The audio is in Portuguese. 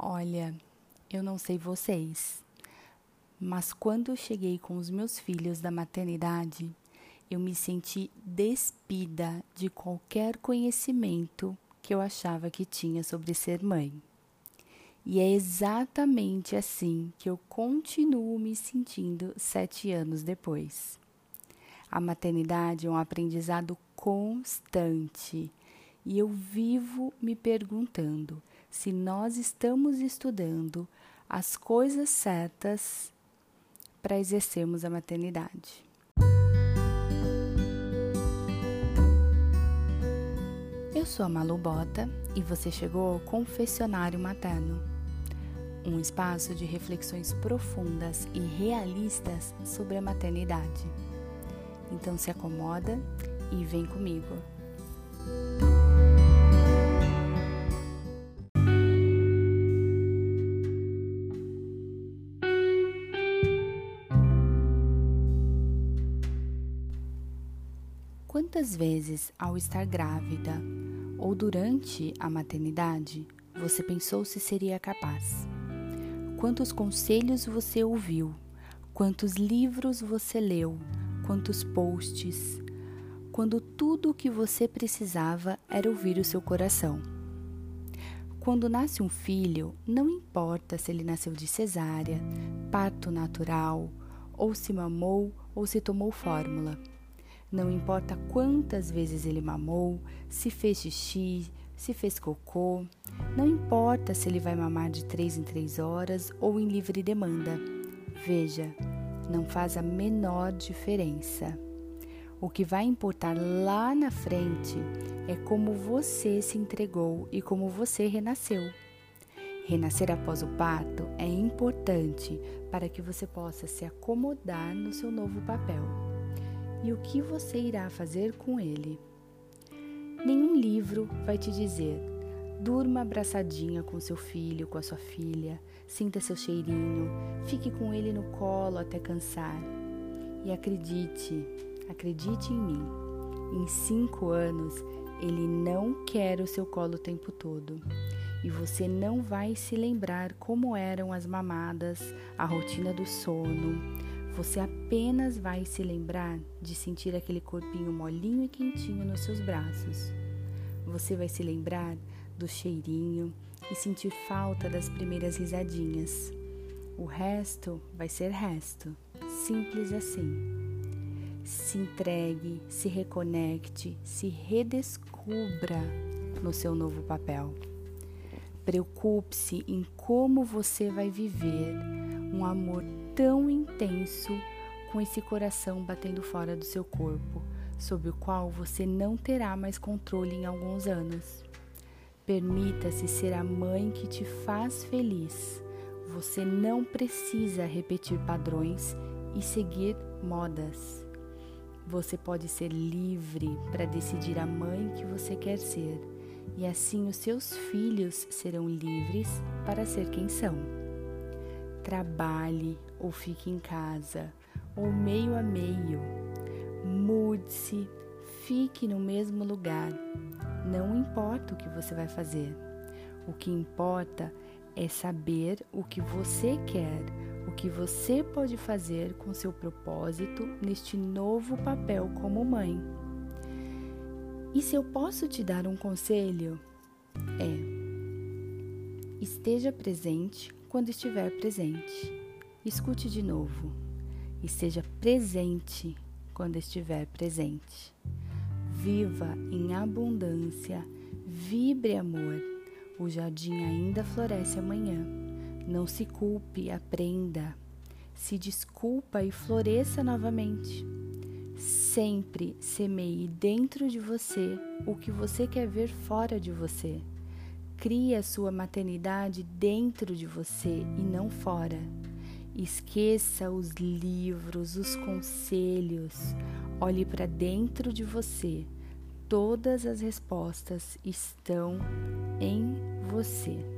Olha, eu não sei vocês, mas quando eu cheguei com os meus filhos da maternidade, eu me senti despida de qualquer conhecimento que eu achava que tinha sobre ser mãe. E é exatamente assim que eu continuo me sentindo sete anos depois. A maternidade é um aprendizado constante e eu vivo me perguntando se nós estamos estudando as coisas certas para exercermos a maternidade. Eu sou a Malu Bota e você chegou ao Confessionário Materno, um espaço de reflexões profundas e realistas sobre a maternidade. Então se acomoda e vem comigo. Quantas vezes, ao estar grávida ou durante a maternidade, você pensou se seria capaz? Quantos conselhos você ouviu? Quantos livros você leu? Quantos posts? Quando tudo o que você precisava era ouvir o seu coração. Quando nasce um filho, não importa se ele nasceu de cesárea, parto natural, ou se mamou ou se tomou fórmula. Não importa quantas vezes ele mamou, se fez xixi, se fez cocô, não importa se ele vai mamar de três em três horas ou em livre demanda. Veja, não faz a menor diferença. O que vai importar lá na frente é como você se entregou e como você renasceu. Renascer após o parto é importante para que você possa se acomodar no seu novo papel e o que você irá fazer com ele. Nenhum livro vai te dizer: durma abraçadinha com seu filho, com a sua filha, sinta seu cheirinho, fique com ele no colo até cansar. E acredite, acredite em mim, em cinco anos ele não quer o seu colo o tempo todo. E você não vai se lembrar como eram as mamadas, a rotina do sono, você apenas vai se lembrar de sentir aquele corpinho molinho e quentinho nos seus braços. Você vai se lembrar do cheirinho e sentir falta das primeiras risadinhas. O resto vai ser resto, simples assim. Se entregue, se reconecte, se redescubra no seu novo papel. Preocupe-se em como você vai viver um amor tão intenso com esse coração batendo fora do seu corpo, sobre o qual você não terá mais controle em alguns anos. Permita-se ser a mãe que te faz feliz. Você não precisa repetir padrões e seguir modas. Você pode ser livre para decidir a mãe que você quer ser, e assim os seus filhos serão livres para ser quem são trabalhe ou fique em casa, ou meio a meio. Mude-se, fique no mesmo lugar. Não importa o que você vai fazer. O que importa é saber o que você quer, o que você pode fazer com seu propósito neste novo papel como mãe. E se eu posso te dar um conselho? É: esteja presente quando estiver presente. Escute de novo. Esteja presente quando estiver presente. Viva em abundância, vibre amor. O jardim ainda floresce amanhã. Não se culpe, aprenda. Se desculpa e floresça novamente. Sempre semeie dentro de você o que você quer ver fora de você. Crie a sua maternidade dentro de você e não fora. Esqueça os livros, os conselhos. Olhe para dentro de você. Todas as respostas estão em você.